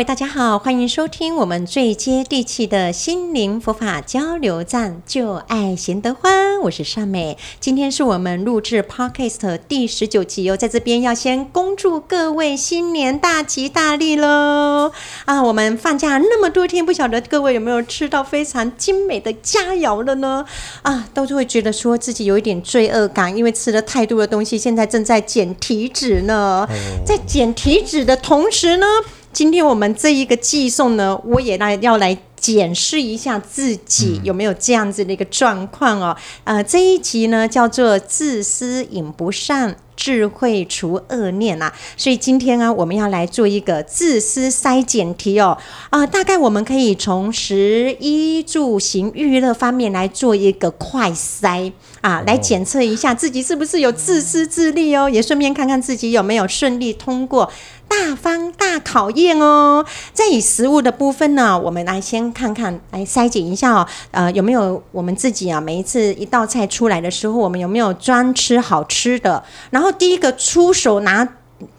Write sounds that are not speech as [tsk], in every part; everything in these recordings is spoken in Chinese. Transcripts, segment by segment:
位大家好，欢迎收听我们最接地气的心灵佛法交流站，就爱贤德欢，我是善美。今天是我们录制 Podcast 第十九集哦，在这边要先恭祝各位新年大吉大利喽！啊，我们放假那么多天，不晓得各位有没有吃到非常精美的佳肴了呢？啊，都是会觉得说自己有一点罪恶感，因为吃了太多的东西，现在正在减体脂呢。在减体脂的同时呢。今天我们这一个寄送呢，我也来要来检视一下自己有没有这样子的一个状况哦。呃，这一集呢叫做“自私引不善，智慧除恶念”啊。所以今天啊，我们要来做一个自私筛检题哦。啊、呃，大概我们可以从食衣住行娱乐方面来做一个快筛啊，来检测一下自己是不是有自私自利哦，也顺便看看自己有没有顺利通过。大方大考验哦，在以食物的部分呢，我们来先看看，来筛检一下哦，呃，有没有我们自己啊？每一次一道菜出来的时候，我们有没有专吃好吃的？然后第一个出手拿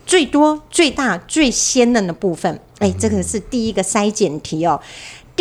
最多、最大、最鲜嫩的部分，哎，这个是第一个筛检题哦。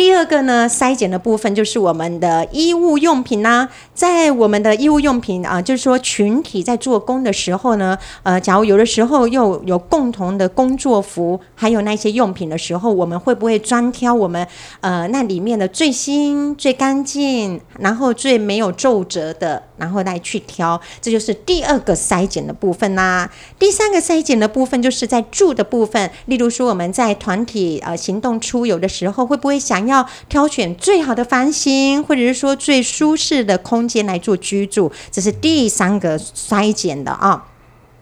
第二个呢，筛检的部分就是我们的衣物用品啦、在我们的衣物用品啊，就是说群体在做工的时候呢，呃，假如有的时候又有共同的工作服，还有那些用品的时候，我们会不会专挑我们呃那里面的最新、最干净，然后最没有皱褶的，然后来去挑？这就是第二个筛检的部分啦、第三个筛检的部分就是在住的部分，例如说我们在团体呃行动出游的时候，会不会想要挑选最好的房型，或者是说最舒适的空间来做居住，这是第三个筛检的啊。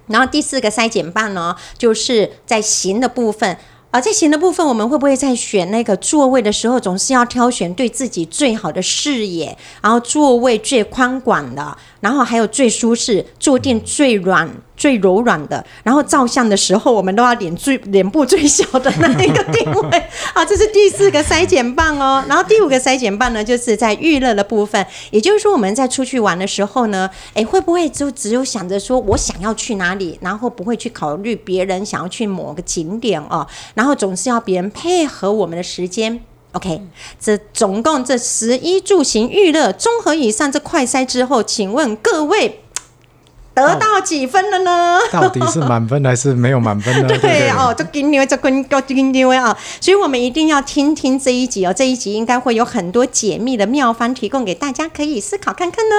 然后第四个筛检办呢，就是在行的部分而，在行的部分，我们会不会在选那个座位的时候，总是要挑选对自己最好的视野，然后座位最宽广的，然后还有最舒适，坐垫最软。最柔软的，然后照相的时候，我们都要脸最脸部最小的那一个定位。好，这是第四个筛检棒哦。然后第五个筛检棒呢，就是在娱乐的部分，也就是说我们在出去玩的时候呢，诶，会不会就只有想着说我想要去哪里，然后不会去考虑别人想要去某个景点哦，然后总是要别人配合我们的时间。OK，这总共这食衣住行娱乐综合以上这快筛之后，请问各位。得到几分了呢？[laughs] 到底是满分还是没有满分呢？[laughs] 对，哦，就给你们这跟高给你们啊，所以我们一定要听听这一集哦。这一集应该会有很多解密的妙方提供给大家，可以思考看看呢。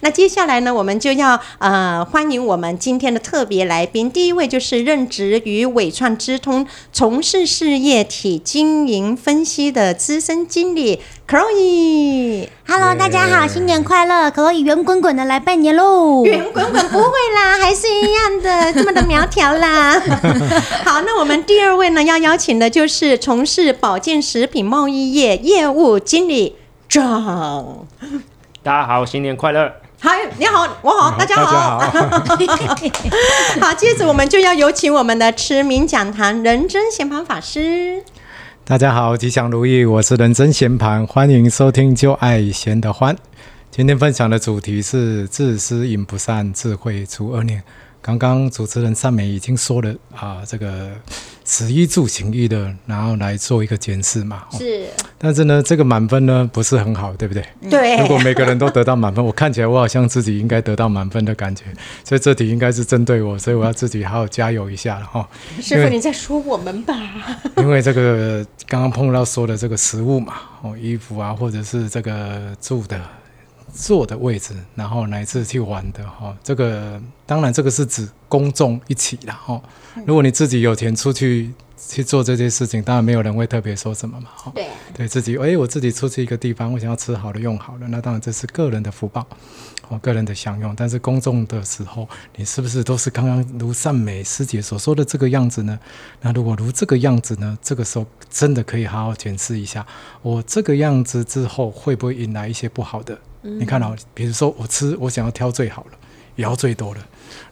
那接下来呢，我们就要呃欢迎我们今天的特别来宾，第一位就是任职于纬创资通，从事事业体经营分析的资深经理 Chloe。Hello，大家好，新年快乐！Chloe 圆滚滚的来拜年喽！圆滚滚不会啦，[laughs] 还是一样的这么的苗条啦。[laughs] 好，那我们第二位呢，要邀请的就是从事保健食品贸易业业务经理 John。大家好，新年快乐！嗨，你好，我好，大家好。好，[laughs] 好，接着我们就要有请我们的持明讲堂仁增贤槃法师。大家好，吉祥如意，我是人生闲盘，欢迎收听就爱闲得欢。今天分享的主题是自私引不善，智慧除恶念。刚刚主持人尚美已经说了啊，这个食衣住行娱乐，然后来做一个检视嘛。是。但是呢，这个满分呢不是很好，对不对？对。如果每个人都得到满分，我看起来我好像自己应该得到满分的感觉，所以这题应该是针对我，所以我要自己好好加油一下了哈。师傅，你在说我们吧？[laughs] 因为这个刚刚碰到说的这个食物嘛，哦，衣服啊，或者是这个住的。坐的位置，然后乃至去玩的哈，这个当然这个是指公众一起的哈。如果你自己有钱出去去做这些事情，当然没有人会特别说什么嘛。对，对自己，哎，我自己出去一个地方，我想要吃好的、用好的，那当然这是个人的福报，哦，个人的享用。但是公众的时候，你是不是都是刚刚如善美师姐所说的这个样子呢？那如果如这个样子呢？这个时候真的可以好好检视一下，我这个样子之后会不会引来一些不好的？你看哦，比如说我吃，我想要挑最好的，摇最多的。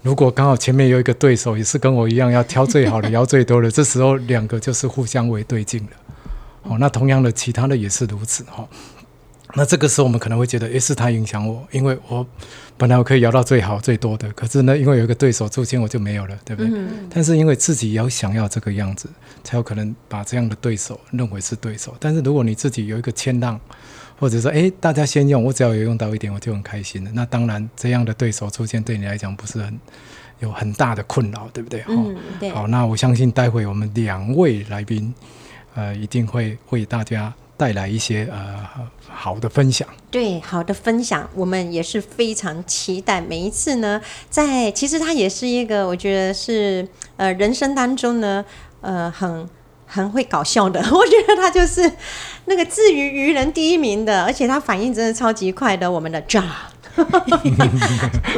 如果刚好前面有一个对手，也是跟我一样要挑最好的，[laughs] 摇最多的，这时候两个就是互相为对镜了。哦，那同样的，其他的也是如此哈。那这个时候我们可能会觉得，诶，是他影响我，因为我本来我可以摇到最好最多的，可是呢，因为有一个对手出现，我就没有了，对不对？嗯、但是因为自己要想要这个样子，才有可能把这样的对手认为是对手。但是如果你自己有一个谦让，或者说，诶，大家先用，我只要有用到一点，我就很开心了。那当然，这样的对手出现对你来讲不是很有很大的困扰，对不对？嗯，对。好，那我相信待会我们两位来宾，呃，一定会为大家。带来一些呃好的分享，对，好的分享，我们也是非常期待。每一次呢，在其实它也是一个，我觉得是呃人生当中呢，呃很很会搞笑的。[laughs] 我觉得他就是那个至于愚人第一名的，而且他反应真的超级快的。我们的 John。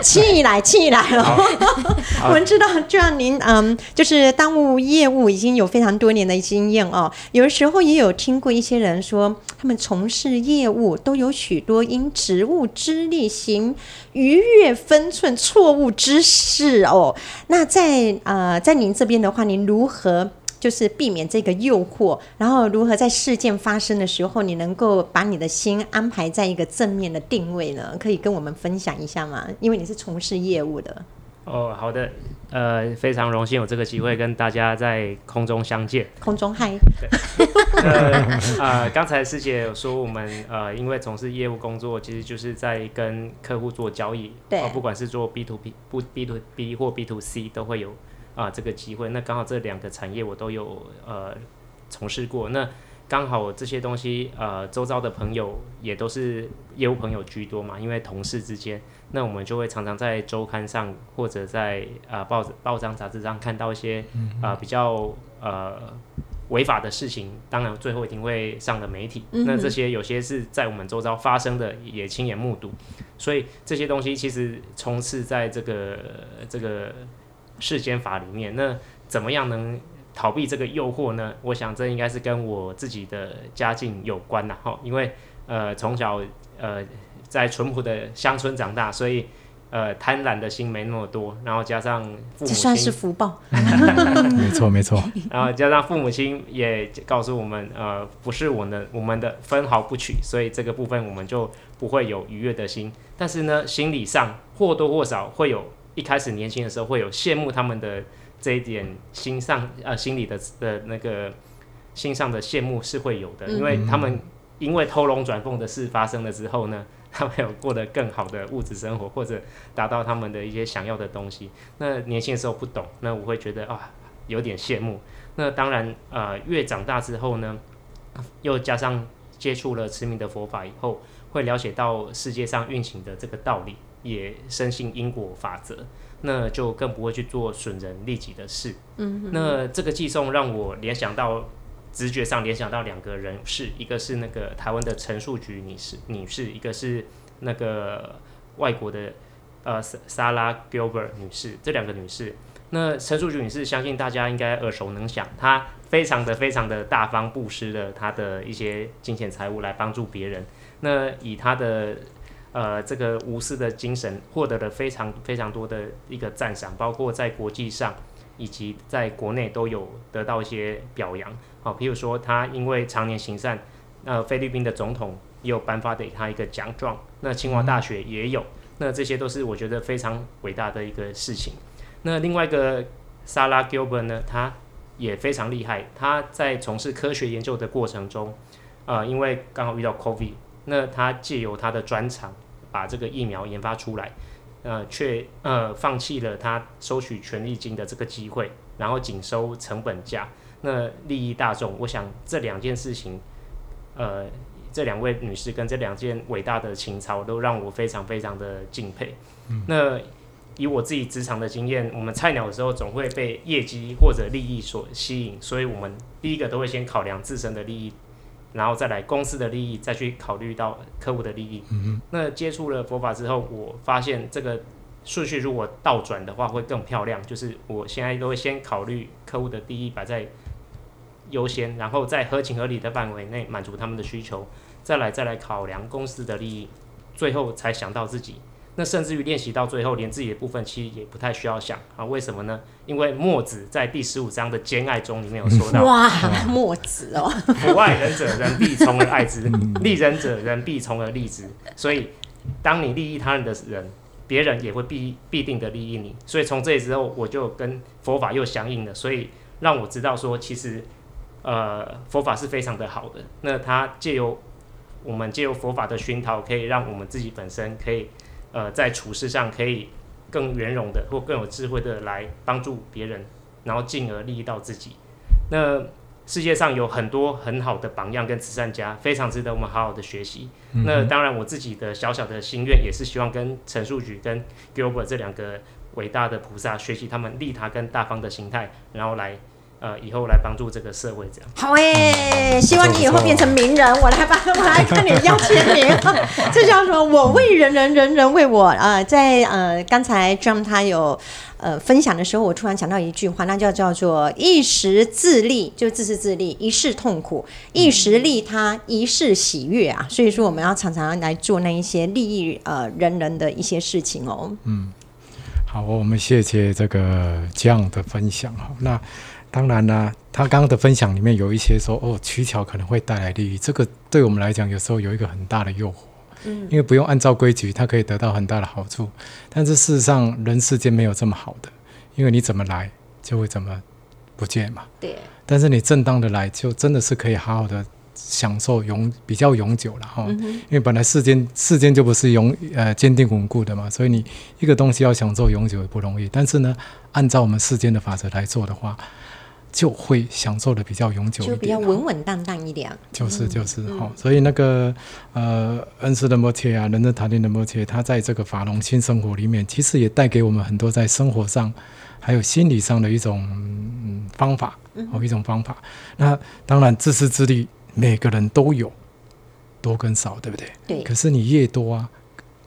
起来，气来了！[laughs] 我们知道，就像您，嗯，就是当务业务已经有非常多年的经验哦。有的时候也有听过一些人说，他们从事业务都有许多因职务之力行逾越分寸错误之事哦。那在呃，在您这边的话，您如何？就是避免这个诱惑，然后如何在事件发生的时候，你能够把你的心安排在一个正面的定位呢？可以跟我们分享一下吗？因为你是从事业务的。哦，好的，呃，非常荣幸有这个机会跟大家在空中相见。空中嗨。呃，呃，刚才师姐有说我们呃，因为从事业务工作，其实就是在跟客户做交易，对，不管是做 B to B 不 B to B 或 B to C 都会有。啊，这个机会，那刚好这两个产业我都有呃从事过，那刚好这些东西呃周遭的朋友也都是业务朋友居多嘛，因为同事之间，那我们就会常常在周刊上或者在啊、呃、报纸、报章、杂志上看到一些啊、呃、比较呃违法的事情，当然最后一定会上了媒体。嗯、那这些有些是在我们周遭发生的，也亲眼目睹，所以这些东西其实充斥在这个这个。世间法里面，那怎么样能逃避这个诱惑呢？我想这应该是跟我自己的家境有关呐，哈，因为呃从小呃在淳朴的乡村长大，所以呃贪婪的心没那么多，然后加上父母亲，这算是福报，[laughs] 没错没错，然后加上父母亲也告诉我们，呃不是我们我们的分毫不取，所以这个部分我们就不会有愉悦的心，但是呢心理上或多或少会有。一开始年轻的时候会有羡慕他们的这一点心上呃心里的的那个心上的羡慕是会有的，因为他们因为偷龙转凤的事发生了之后呢，[laughs] 他们有过得更好的物质生活或者达到他们的一些想要的东西。那年轻的时候不懂，那我会觉得啊有点羡慕。那当然呃越长大之后呢，又加上接触了持名的佛法以后，会了解到世界上运行的这个道理。也深信因果法则，那就更不会去做损人利己的事。嗯哼，那这个寄送让我联想到，直觉上联想到两个人士，一个是那个台湾的陈树菊女士，女士，一个是那个外国的呃莎拉 Gilbert 女士，这两个女士。那陈树菊女士，相信大家应该耳熟能详，她非常的非常的大方布施了她的一些金钱财物来帮助别人。那以她的呃，这个无私的精神获得了非常非常多的一个赞赏，包括在国际上以及在国内都有得到一些表扬。好、譬如说他因为常年行善，呃，菲律宾的总统也有颁发给他一个奖状，那清华大学也有，那这些都是我觉得非常伟大的一个事情。那另外一个萨拉·吉尔伯呢，他也非常厉害，他在从事科学研究的过程中，呃，因为刚好遇到 COVID。那他借由他的专长，把这个疫苗研发出来，呃，却呃放弃了他收取权利金的这个机会，然后仅收成本价，那利益大众。我想这两件事情，呃，这两位女士跟这两件伟大的情操，都让我非常非常的敬佩。嗯、那以我自己职场的经验，我们菜鸟的时候总会被业绩或者利益所吸引，所以我们第一个都会先考量自身的利益。然后再来公司的利益，再去考虑到客户的利益。嗯哼。那接触了佛法之后，我发现这个顺序如果倒转的话，会更漂亮。就是我现在都会先考虑客户的利益摆在优先，然后在合情合理的范围内满足他们的需求，再来再来考量公司的利益，最后才想到自己。那甚至于练习到最后，连自己的部分其实也不太需要想啊？为什么呢？因为墨子在第十五章的兼爱中里面有说到：哇，墨子哦，[laughs] 不爱人者，人必从而爱之；[laughs] 利人者，人必从而利之。所以，当你利益他人的人，别人也会必必定的利益你。所以从这里之后，我就跟佛法又相应了。所以让我知道说，其实呃，佛法是非常的好的。那它借由我们借由佛法的熏陶，可以让我们自己本身可以。呃，在处事上可以更圆融的或更有智慧的来帮助别人，然后进而利益到自己。那世界上有很多很好的榜样跟慈善家，非常值得我们好好的学习。嗯、那当然，我自己的小小的心愿也是希望跟陈树举跟 Gilbert 这两个伟大的菩萨学习他们利他跟大方的心态，然后来。呃，以后来帮助这个社会这样。好诶、欸，希望你以后变成名人，我来帮，我来跟你要签名。[laughs] 这叫什么我为人人，人人为我。呃，在呃刚才 John 他有呃分享的时候，我突然想到一句话，那叫叫做一时自利，就自私自利；一世痛苦，一时利他，一世喜悦啊。所以说，我们要常常来做那一些利益呃人人的一些事情哦。嗯，好，我们谢谢这个这样的分享哈。那。当然啦，他刚刚的分享里面有一些说哦，取巧可能会带来利益，这个对我们来讲有时候有一个很大的诱惑，嗯，因为不用按照规矩，它可以得到很大的好处。但是事实上，人世间没有这么好的，因为你怎么来就会怎么不见嘛。对。但是你正当的来，就真的是可以好好的享受永比较永久了哈。嗯。因为本来世间世间就不是永呃坚定稳固的嘛，所以你一个东西要享受永久也不容易。但是呢，按照我们世间的法则来做的话。就会享受的比较永久一点，就比较稳稳当当一点。就是就是哈、嗯，所以那个呃，恩师的摩切啊，仁波切的摩切，他在这个法隆新生活里面，其实也带给我们很多在生活上还有心理上的一种、嗯、方法哦、嗯，一种方法。那当然自私自利，每个人都有多跟少，对不对？对。可是你越多啊，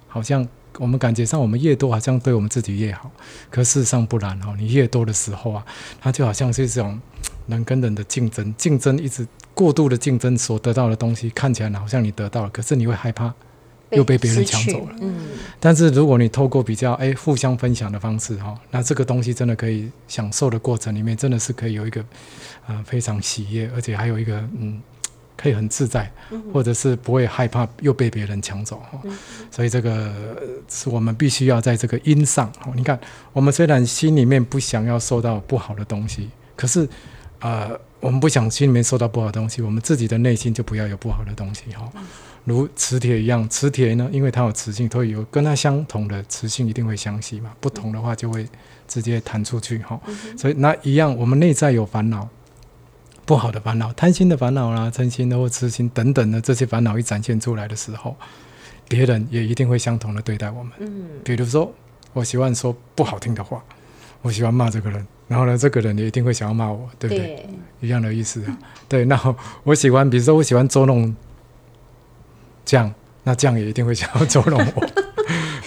好像。我们感觉上，我们越多，好像对我们自己越好。可事实上不然哦，你越多的时候啊，它就好像是这种 [tsk] 人跟人的竞争，竞争一直过度的竞争所得到的东西，看起来好像你得到了，可是你会害怕又被别人抢走了。嗯。但是如果你透过比较哎互相分享的方式哈，那这个东西真的可以享受的过程里面，真的是可以有一个呃非常喜悦，而且还有一个嗯。可以很自在，或者是不会害怕又被别人抢走哈、嗯，所以这个是我们必须要在这个因上。你看，我们虽然心里面不想要受到不好的东西，可是呃，我们不想心里面受到不好的东西，我们自己的内心就不要有不好的东西哈。如磁铁一样，磁铁呢，因为它有磁性，所以有跟它相同的磁性一定会相吸嘛，不同的话就会直接弹出去哈。所以那一样，我们内在有烦恼。不好的烦恼，贪心的烦恼啦，嗔心的或痴心等等的这些烦恼一展现出来的时候，别人也一定会相同的对待我们。嗯，比如说我喜欢说不好听的话，我喜欢骂这个人，然后呢，这个人也一定会想要骂我，对不对？对，一样的意思啊。对，那我喜欢，比如说我喜欢捉弄酱，那酱也一定会想要捉弄我。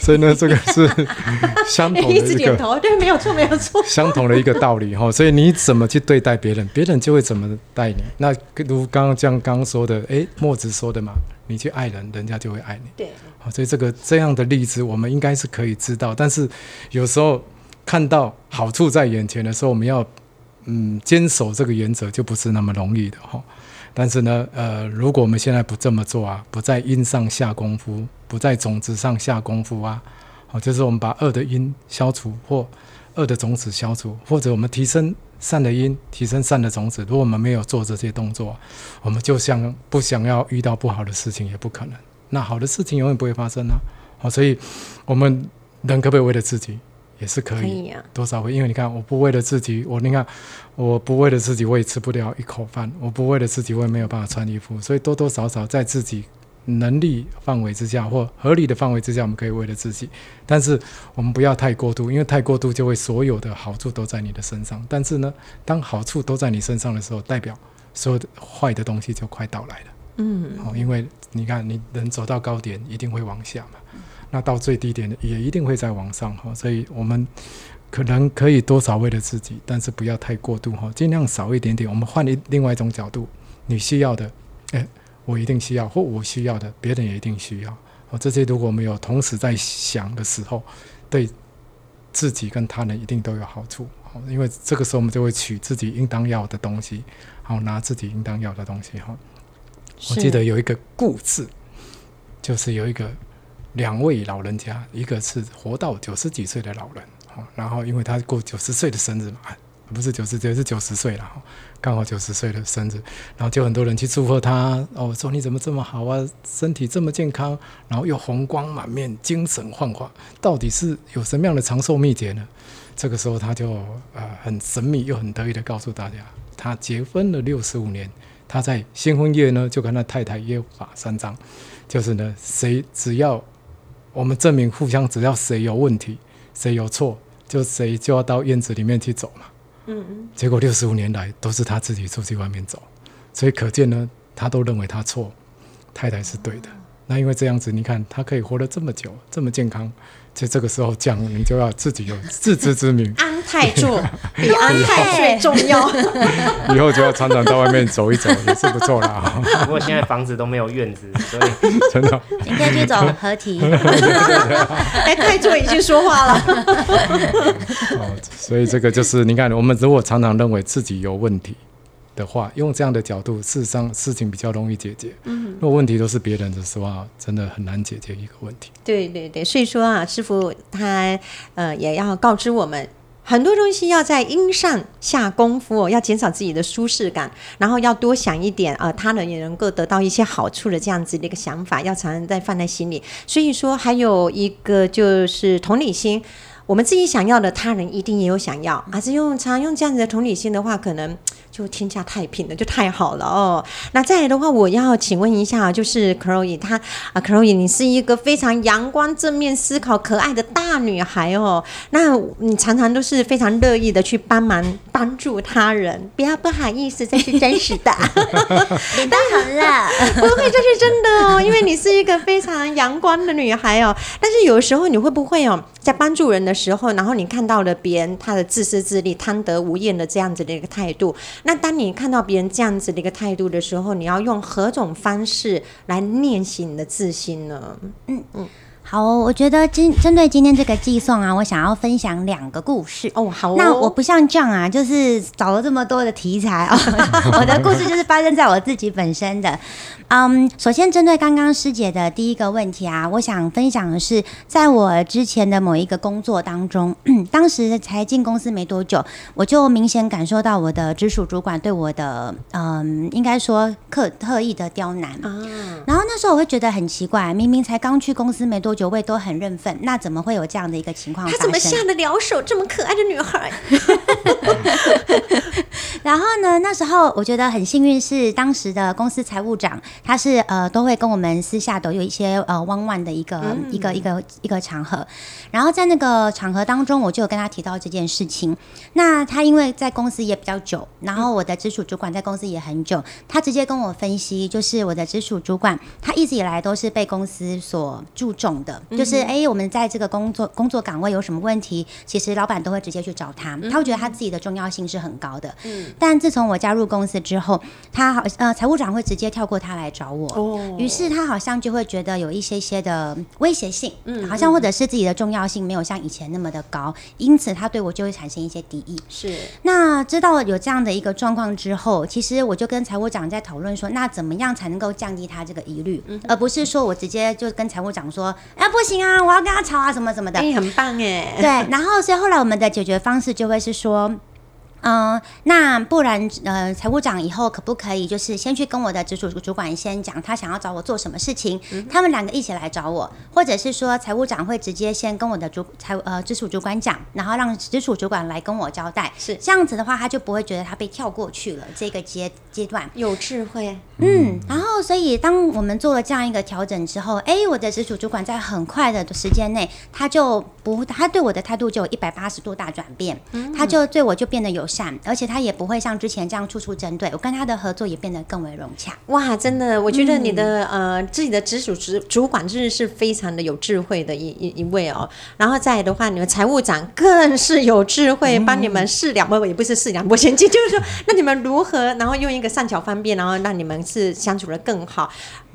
所以呢，这个是 [laughs] 相同的一个，一直点头，对，没有错，没有错，相同的一个道理哈。所以你怎么去对待别人，别人就会怎么待你。那如刚刚像刚刚说的，哎，墨子说的嘛，你去爱人，人家就会爱你。对，好，所以这个这样的例子，我们应该是可以知道。但是有时候看到好处在眼前的时候，我们要嗯坚守这个原则，就不是那么容易的哈。但是呢，呃，如果我们现在不这么做啊，不在因上下功夫，不在种子上下功夫啊，好，就是我们把恶的因消除，或恶的种子消除，或者我们提升善的因，提升善的种子。如果我们没有做这些动作，我们就像不想要遇到不好的事情也不可能。那好的事情永远不会发生啊。好，所以我们人可不可以为了自己？也是可以，可以啊，多少会，因为你看，我不为了自己，我你看，我不为了自己，我也吃不了一口饭；我不为了自己，我也没有办法穿衣服。所以多多少少在自己能力范围之下或合理的范围之下，我们可以为了自己。但是我们不要太过度，因为太过度就会所有的好处都在你的身上。但是呢，当好处都在你身上的时候，代表所有的坏的东西就快到来了。嗯，好，因为你看，你能走到高点，一定会往下嘛。那到最低点也一定会再往上哈，所以我们可能可以多少为了自己，但是不要太过度哈，尽量少一点点。我们换一另外一种角度，你需要的，诶，我一定需要，或我需要的，别人也一定需要。哦，这些如果没有同时在想的时候，对自己跟他人一定都有好处。哦，因为这个时候我们就会取自己应当要的东西，好拿自己应当要的东西。哈，我记得有一个故事，就是有一个两位老人家，一个是活到九十几岁的老人，哦，然后因为他过九十岁的生日嘛。不是九十岁，是九十岁了，刚好九十岁的生日，然后就很多人去祝贺他。哦，说你怎么这么好啊，身体这么健康，然后又红光满面，精神焕发，到底是有什么样的长寿秘诀呢？这个时候他就呃很神秘又很得意的告诉大家，他结婚了六十五年，他在新婚夜呢就跟他太太约法三章，就是呢谁只要我们证明互相，只要谁有问题，谁有错，就谁就要到院子里面去走嘛。嗯嗯，结果六十五年来都是他自己出去外面走，所以可见呢，他都认为他错，太太是对的。那因为这样子，你看他可以活得这么久，这么健康，就这个时候讲，你就要自己有自知之明。安泰座 [laughs] 比安泰最重要，[laughs] 以后就要常常到外面走一走，也是不错啦。[laughs] 不过现在房子都没有院子，所以真的今天去走合体。哎，泰座已经说话了。哦，所以这个就是你看，我们如果常常认为自己有问题。的话，用这样的角度，事实上事情比较容易解决。嗯，如果问题都是别人的时候，真的很难解决一个问题。对对对，所以说啊，师傅他呃也要告知我们，很多东西要在因上下功夫，要减少自己的舒适感，然后要多想一点啊、呃，他人也能够得到一些好处的这样子的一个想法，要常常在放在心里。所以说，还有一个就是同理心。我们自己想要的，他人一定也有想要，而是用常用这样子的同理心的话，可能就天下太平了，就太好了哦。那再来的话，我要请问一下，就是 Chloe，她啊，Chloe，你是一个非常阳光、正面思考、可爱的大女孩哦。那你常常都是非常乐意的去帮忙、帮助他人，不要不好意思，这是真实的。脸蛋红了，[laughs] 不会，这是真的哦，因为你是一个非常阳光的女孩哦。但是有时候你会不会哦，在帮助人的时候，然后你看到了别人他的自私自利、贪得无厌的这样子的一个态度，那当你看到别人这样子的一个态度的时候，你要用何种方式来练习你的自信呢？嗯嗯。好，我觉得今针对今天这个寄送啊，我想要分享两个故事哦。好哦，那我不像 John 啊，就是找了这么多的题材哦，[laughs] 我的故事就是发生在我自己本身的。嗯，首先针对刚刚师姐的第一个问题啊，我想分享的是，在我之前的某一个工作当中，[clears throat] 当时才进公司没多久，我就明显感受到我的直属主管对我的嗯，应该说刻特意的刁难啊。然后那时候我会觉得很奇怪，明明才刚去公司没多久。九位都很认份，那怎么会有这样的一个情况？他怎么下得了手？这么可爱的女孩。[laughs] 然后呢，那时候我觉得很幸运，是当时的公司财务长，他是呃都会跟我们私下都有一些呃弯弯的一个、嗯、一个一个一个场合。然后在那个场合当中，我就有跟他提到这件事情。那他因为在公司也比较久，然后我的直属主管在公司也很久，他直接跟我分析，就是我的直属主管，他一直以来都是被公司所注重的。就是哎、欸，我们在这个工作工作岗位有什么问题，其实老板都会直接去找他，他会觉得他自己的重要性是很高的。嗯。但自从我加入公司之后，他好呃财务长会直接跳过他来找我。哦。于是他好像就会觉得有一些些的威胁性，嗯，好像或者是自己的重要性没有像以前那么的高，因此他对我就会产生一些敌意。是。那知道有这样的一个状况之后，其实我就跟财务长在讨论说，那怎么样才能够降低他这个疑虑，而不是说我直接就跟财务长说，哎。不行啊！我要跟他吵啊，什么什么的。哎、欸，很棒哎。对，然后所以后来我们的解决方式就会是说。嗯，那不然呃，财务长以后可不可以就是先去跟我的直属主管先讲，他想要找我做什么事情，嗯、他们两个一起来找我，或者是说财务长会直接先跟我的主财呃直属主管讲，然后让直属主管来跟我交代，是这样子的话，他就不会觉得他被跳过去了这个阶阶段，有智慧。嗯，然后所以当我们做了这样一个调整之后，哎，我的直属主管在很快的时间内，他就不他对我的态度就有一百八十度大转变，嗯、他就对我就变得友善。而且他也不会像之前这样处处针对我，跟他的合作也变得更为融洽。哇，真的，我觉得你的、嗯、呃自己的直属主主管真的是非常的有智慧的一一一位哦。然后再来的话，你们财务长更是有智慧，帮你们试两波，也不是试两波先进，就是说，那你们如何，然后用一个善巧方便，然后让你们是相处得更好。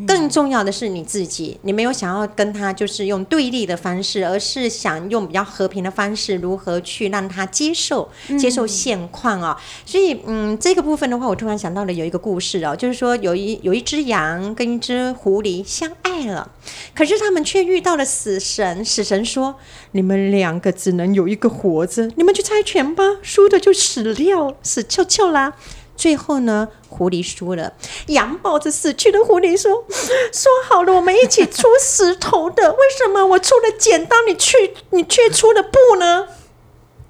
更重要的是你自己，你没有想要跟他就是用对立的方式，而是想用比较和平的方式，如何去让他接受接受现况啊、哦。所以，嗯，这个部分的话，我突然想到了有一个故事哦，就是说有一有一只羊跟一只狐狸相爱了，可是他们却遇到了死神。死神说：“你们两个只能有一个活着，你们去猜拳吧，输的就死掉，死翘翘啦。”最后呢，狐狸输了。羊抱着死去的狐狸说：“说好了，我们一起出石头的，为什么我出了剪刀，你却你却出了布呢？”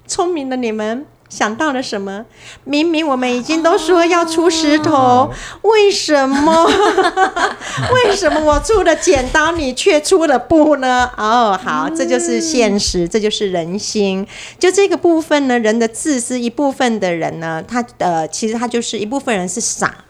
聪明的你们。想到了什么？明明我们已经都说要出石头，哦、为什么？[laughs] 为什么我出了剪刀，你却出了布呢？哦，好，这就是现实，这就是人心。就这个部分呢，人的自私，一部分的人呢，他呃，其实他就是一部分人是傻。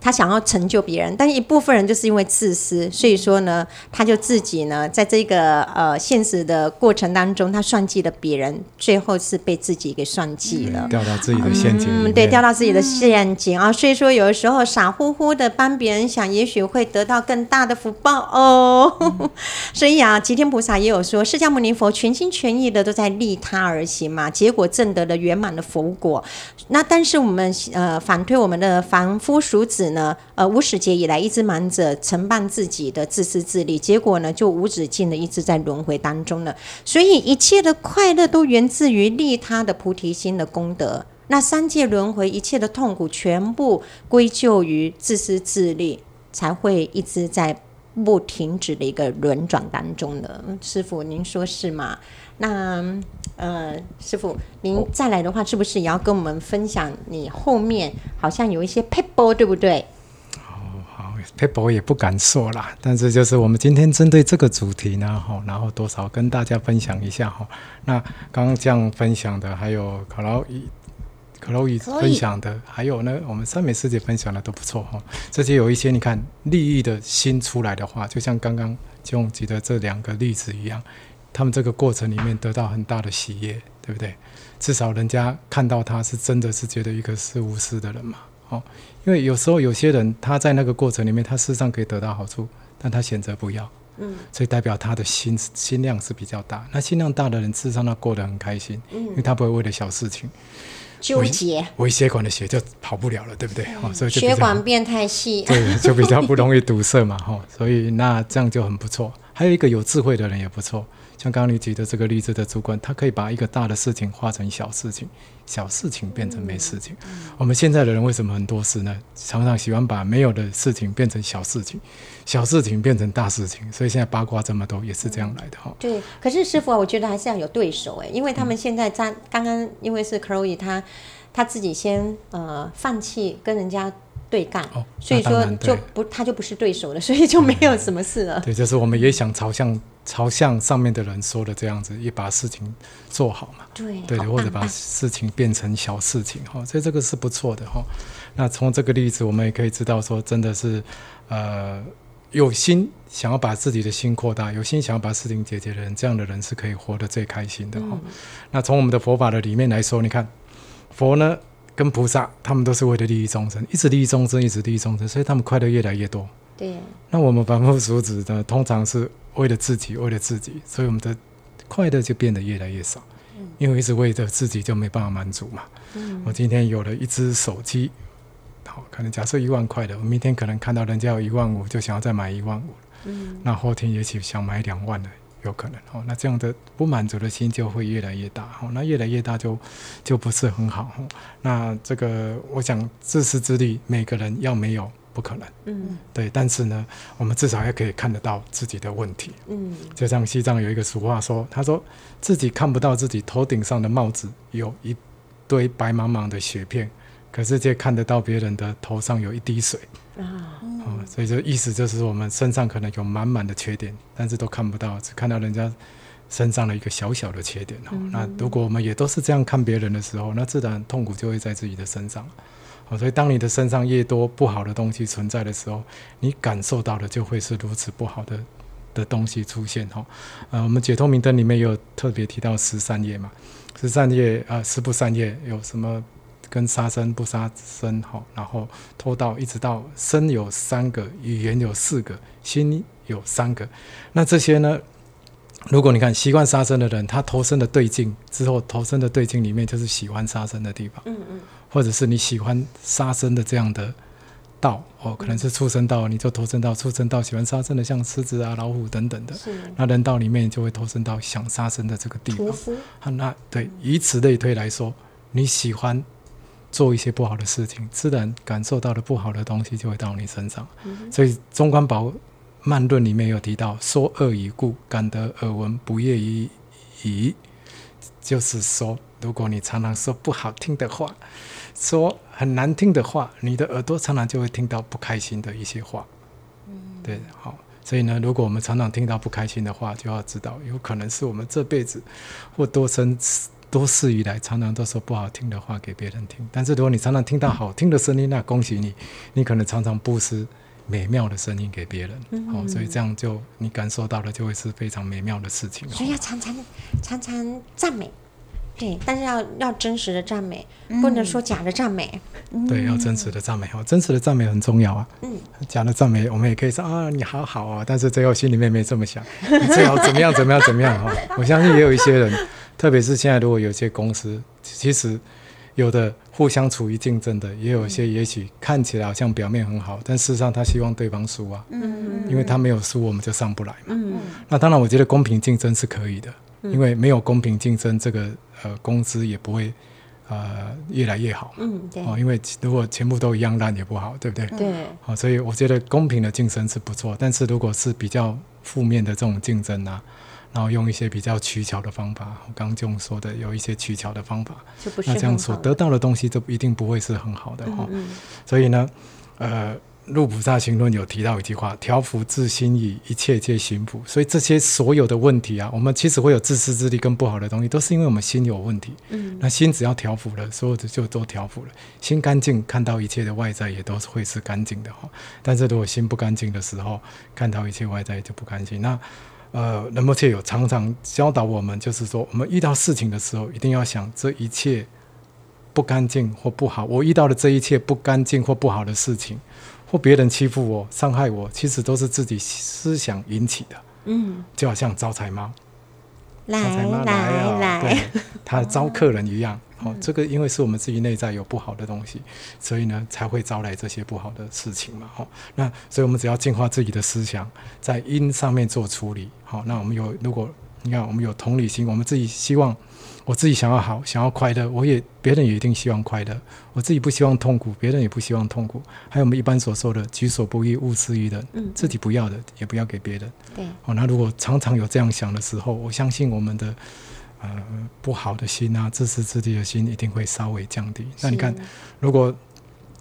他想要成就别人，但是一部分人就是因为自私，所以说呢，他就自己呢，在这个呃现实的过程当中，他算计了别人，最后是被自己给算计了，掉到自己的陷阱。嗯，对，掉到自己的陷阱啊。所以说，有的时候傻乎乎的帮别人想，也许会得到更大的福报哦。嗯、所以啊，吉天菩萨也有说，释迦牟尼佛全心全意的都在利他而行嘛，结果证得了圆满的佛果。那但是我们呃反推我们的凡夫俗子。呢，呃，无始劫以来一直忙着承办自己的自私自利，结果呢，就无止境的一直在轮回当中了。所以一切的快乐都源自于利他的菩提心的功德。那三界轮回一切的痛苦，全部归咎于自私自利，才会一直在不停止的一个轮转当中的。师傅，您说是吗？那呃，师傅，您再来的话，是不是也要跟我们分享？你后面好像有一些撇步，对不对？哦，好，PEP 也不敢说啦。但是就是我们今天针对这个主题呢，哈，然后多少跟大家分享一下哈。那刚刚这样分享的，还有可能伊、克劳伊分享的，还有呢，我们三美师姐分享的都不错哈。这些有一些你看利益的心出来的话，就像刚刚就举的这两个例子一样。他们这个过程里面得到很大的喜悦，对不对？至少人家看到他是真的是觉得一个是无私的人嘛，哦，因为有时候有些人他在那个过程里面，他事实上可以得到好处，但他选择不要，嗯，所以代表他的心心量是比较大。那心量大的人，事实上他过得很开心，嗯，因为他不会为了小事情纠结，微血管的血就跑不了了，对不对？哦，所以血管变太细，[laughs] 对，就比较不容易堵塞嘛，哈，所以那这样就很不错。还有一个有智慧的人也不错。像刚刚你举的这个例子的主管，他可以把一个大的事情化成小事情，小事情变成没事情。嗯、我们现在的人为什么很多事呢？常常喜欢把没有的事情变成小事情，小事情变成大事情。所以现在八卦这么多，也是这样来的哈、嗯。对，可是师傅啊，我觉得还是要有对手哎，因为他们现在在刚刚，因为是 Chloe 他他自己先呃放弃跟人家。对干，哦、所以说就不他就不是对手了，[laughs] 所以就没有什么事了。对，就是我们也想朝向朝向上面的人说的这样子，也把事情做好嘛。对，对，或者把事情变成小事情哈，所以这个是不错的哈。那从这个例子，我们也可以知道说，真的是呃有心想要把自己的心扩大，有心想要把事情解决的人，这样的人是可以活得最开心的哈。嗯、那从我们的佛法的里面来说，你看佛呢？跟菩萨，他们都是为了利益众生，一直利益众生，一直利益众生，所以他们快乐越来越多。对。那我们凡夫俗子呢，通常是为了自己，为了自己，所以我们的快乐就变得越来越少。嗯。因为一直为着自己，就没办法满足嘛。嗯。我今天有了一只手机，好，可能假设一万块的，我明天可能看到人家有一万五，就想要再买一万五。嗯。那后天也许想买两万的。有可能哦，那这样的不满足的心就会越来越大哦，那越来越大就就不是很好。那这个我想自私自利，每个人要没有不可能，嗯，对。但是呢，我们至少也可以看得到自己的问题，嗯。就像西藏有一个俗话说，他说自己看不到自己头顶上的帽子有一堆白茫茫的雪片，可是却看得到别人的头上有一滴水。啊，嗯，所以这意思就是我们身上可能有满满的缺点，但是都看不到，只看到人家身上的一个小小的缺点。嗯，那如果我们也都是这样看别人的时候，那自然痛苦就会在自己的身上。哦所以当你的身上越多不好的东西存在的时候，你感受到的就会是如此不好的的东西出现。哈，呃，我们解脱明灯里面有特别提到十三业嘛，十三业啊，十不善业有什么？跟杀生不杀生，好，然后偷盗，一直到身有三个，语言有四个，心有三个。那这些呢？如果你看习惯杀生的人，他投生的对境之后，投生的对境里面就是喜欢杀生的地方，嗯嗯，或者是你喜欢杀生的这样的道哦，可能是畜生道，你就投生到畜生道，喜欢杀生的，像狮子啊、老虎等等的。是。那人道里面就会投生到想杀生的这个地方。好，那对，以此类推来说，你喜欢做一些不好的事情，自然感受到的不好的东西就会到你身上。嗯、所以中观宝。慢论里面有提到，说恶已故，感得耳闻不悦已矣。就是说，如果你常常说不好听的话，说很难听的话，你的耳朵常常就会听到不开心的一些话。嗯，对，好，所以呢，如果我们常常听到不开心的话，就要知道，有可能是我们这辈子或多生多事以来，常常都说不好听的话给别人听。但是如果你常常听到好听的声音，那恭喜你，你可能常常布施。美妙的声音给别人，好、嗯哦，所以这样就你感受到的就会是非常美妙的事情。所以要常常常常赞美，对，但是要要真实的赞美，嗯、不能说假的赞美。对，要真实的赞美，哦，真实的赞美很重要啊。嗯，假的赞美我们也可以说啊，你好好啊，但是最后心里面没这么想，你最好怎么样怎么样怎么样哈、哦。我相信也有一些人，特别是现在如果有些公司，其实。有的互相处于竞争的，也有一些也许看起来好像表面很好，但事实上他希望对方输啊，嗯，因为他没有输，我们就上不来嘛。嗯，那当然，我觉得公平竞争是可以的，因为没有公平竞争，这个呃公司也不会呃越来越好。嗯，对。哦，因为如果全部都一样烂也不好，对不对？对。好，所以我觉得公平的竞争是不错，但是如果是比较负面的这种竞争呢？然后用一些比较取巧的方法，我刚刚就说的有一些取巧的方法，那这样所得到的东西就一定不会是很好的哈、嗯嗯。所以呢，呃，《入菩萨行论》有提到一句话：“调伏自心以，一切皆行辅。”所以这些所有的问题啊，我们其实会有自私自利跟不好的东西，都是因为我们心有问题。嗯，那心只要调伏了，所有的就都调伏了。心干净，看到一切的外在也都是会是干净的哈。但是如果心不干净的时候，看到一切外在就不干净。那呃，仁波切有常常教导我们，就是说，我们遇到事情的时候，一定要想这一切不干净或不好。我遇到的这一切不干净或不好的事情，或别人欺负我、伤害我，其实都是自己思想引起的。嗯，就好像招财猫，招财猫来啊，来，对，他招客人一样。哦，这个因为是我们自己内在有不好的东西，所以呢才会招来这些不好的事情嘛。好、哦，那所以我们只要净化自己的思想，在因上面做处理。好、哦，那我们有如果你看我们有同理心，我们自己希望我自己想要好，想要快乐，我也别人也一定希望快乐。我自己不希望痛苦，别人也不希望痛苦。还有我们一般所说的己所不欲，勿施于人。嗯，自己不要的也不要给别人。对。哦，那如果常常有这样想的时候，我相信我们的。呃，不好的心啊，自私自利的心一定会稍微降低。那你看，如果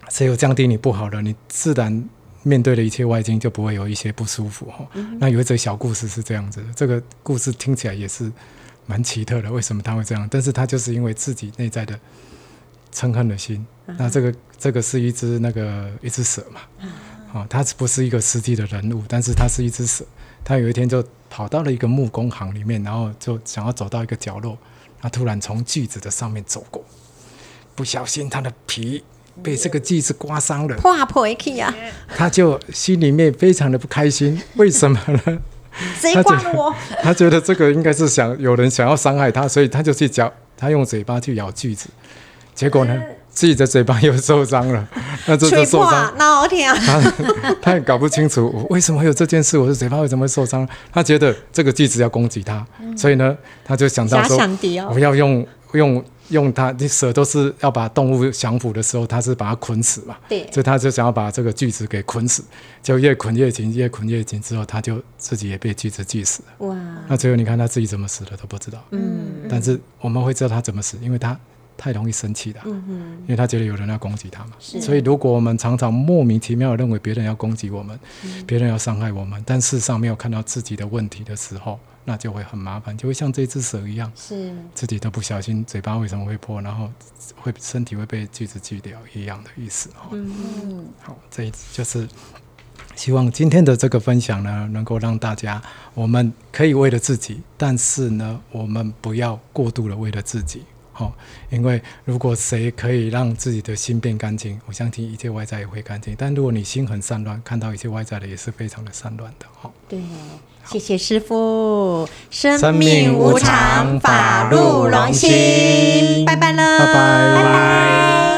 谁有降低你不好的，你自然面对的一切外境就不会有一些不舒服哈、嗯。那有一则小故事是这样子的，这个故事听起来也是蛮奇特的。为什么他会这样？但是他就是因为自己内在的嗔恨的心。嗯、那这个这个是一只那个一只蛇嘛？啊、嗯，它不是一个实际的人物，但是它是一只蛇。他有一天就跑到了一个木工行里面，然后就想要走到一个角落，他突然从锯子的上面走过，不小心他的皮被这个锯子刮伤了，破破去啊！他就心里面非常的不开心，为什么呢？谁刮我？[laughs] 他觉得这个应该是想有人想要伤害他，所以他就去咬，他用嘴巴去咬锯子，结果呢？自己的嘴巴又受伤了，[laughs] 那这就受伤。那我天啊！他 [laughs] 他也搞不清楚为什么会有这件事，我的嘴巴为什么会受伤？他觉得这个句子要攻击他，嗯，所以呢，他就想到说，我要用用用他，你蛇都是要把动物降服的时候，他是把它捆死嘛。对。所以他就想要把这个锯子给捆死，就越捆越紧，越捆越紧，之后他就自己也被锯子锯死了。哇！那最后你看他自己怎么死的都不知道。嗯。但是我们会知道他怎么死，因为他。太容易生气了，嗯，因为他觉得有人要攻击他嘛，所以如果我们常常莫名其妙的认为别人要攻击我们，嗯，别人要伤害我们，但事实上没有看到自己的问题的时候，那就会很麻烦，就会像这只蛇一样，是。自己都不小心嘴巴为什么会破，然后会身体会被锯子锯掉一样的意思。嗯，好，这就是希望今天的这个分享呢，能够让大家我们可以为了自己，但是呢，我们不要过度的为了自己。好，因为如果谁可以让自己的心变干净，我相信一切外在也会干净。但如果你心很散乱，看到一切外在的也是非常的散乱的。好，对，谢谢师傅，生命无常，法入龙心，拜拜了，拜拜。拜拜。